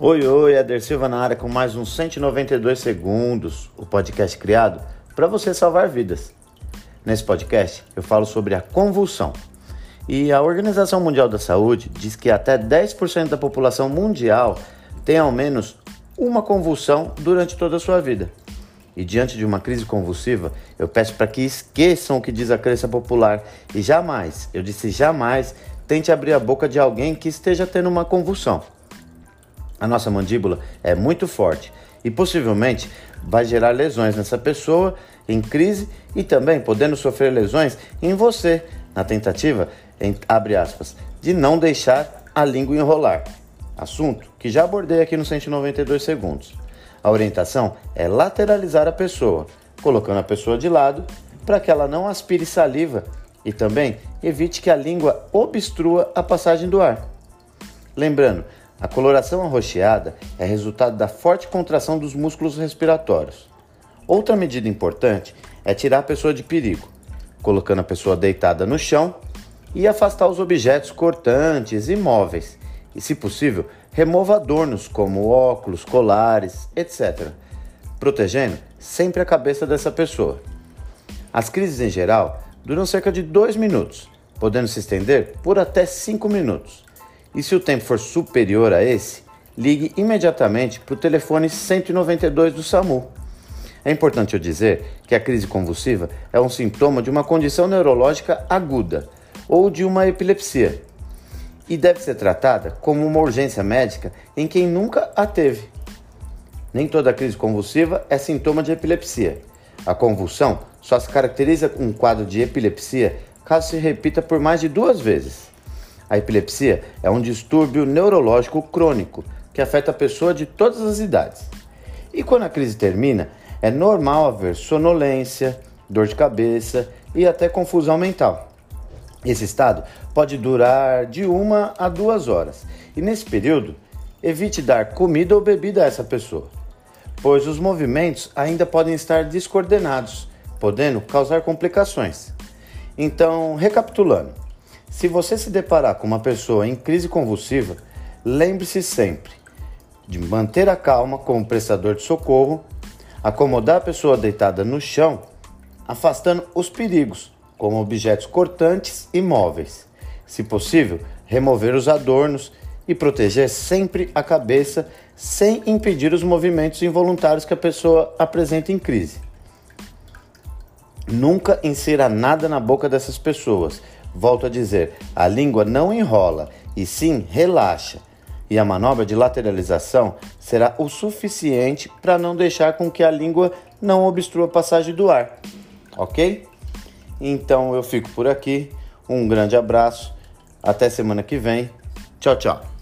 Oi, oi, Eder Silva na área com mais uns 192 segundos, o podcast criado para você salvar vidas. Nesse podcast eu falo sobre a convulsão. E a Organização Mundial da Saúde diz que até 10% da população mundial tem ao menos uma convulsão durante toda a sua vida. E diante de uma crise convulsiva, eu peço para que esqueçam o que diz a crença popular e jamais, eu disse jamais, tente abrir a boca de alguém que esteja tendo uma convulsão. A nossa mandíbula é muito forte e possivelmente vai gerar lesões nessa pessoa em crise e também podendo sofrer lesões em você, na tentativa, em, abre aspas, de não deixar a língua enrolar. Assunto que já abordei aqui no 192 segundos. A orientação é lateralizar a pessoa, colocando a pessoa de lado para que ela não aspire saliva e também evite que a língua obstrua a passagem do ar. Lembrando, a coloração arroxeada é resultado da forte contração dos músculos respiratórios. Outra medida importante é tirar a pessoa de perigo, colocando a pessoa deitada no chão e afastar os objetos cortantes e móveis. E, se possível, remova adornos como óculos, colares, etc., protegendo sempre a cabeça dessa pessoa. As crises em geral duram cerca de 2 minutos, podendo se estender por até 5 minutos. E se o tempo for superior a esse, ligue imediatamente para o telefone 192 do SAMU. É importante eu dizer que a crise convulsiva é um sintoma de uma condição neurológica aguda ou de uma epilepsia e deve ser tratada como uma urgência médica em quem nunca a teve. Nem toda crise convulsiva é sintoma de epilepsia. A convulsão só se caracteriza com um quadro de epilepsia caso se repita por mais de duas vezes. A epilepsia é um distúrbio neurológico crônico que afeta a pessoa de todas as idades. E quando a crise termina, é normal haver sonolência, dor de cabeça e até confusão mental. Esse estado pode durar de uma a duas horas e nesse período evite dar comida ou bebida a essa pessoa, pois os movimentos ainda podem estar descoordenados, podendo causar complicações. Então, recapitulando, se você se deparar com uma pessoa em crise convulsiva, lembre-se sempre de manter a calma como prestador de socorro, acomodar a pessoa deitada no chão, afastando os perigos, como objetos cortantes e móveis. Se possível, remover os adornos e proteger sempre a cabeça sem impedir os movimentos involuntários que a pessoa apresenta em crise. Nunca insira nada na boca dessas pessoas, Volto a dizer, a língua não enrola e sim relaxa. E a manobra de lateralização será o suficiente para não deixar com que a língua não obstrua a passagem do ar. Ok? Então eu fico por aqui. Um grande abraço. Até semana que vem. Tchau, tchau.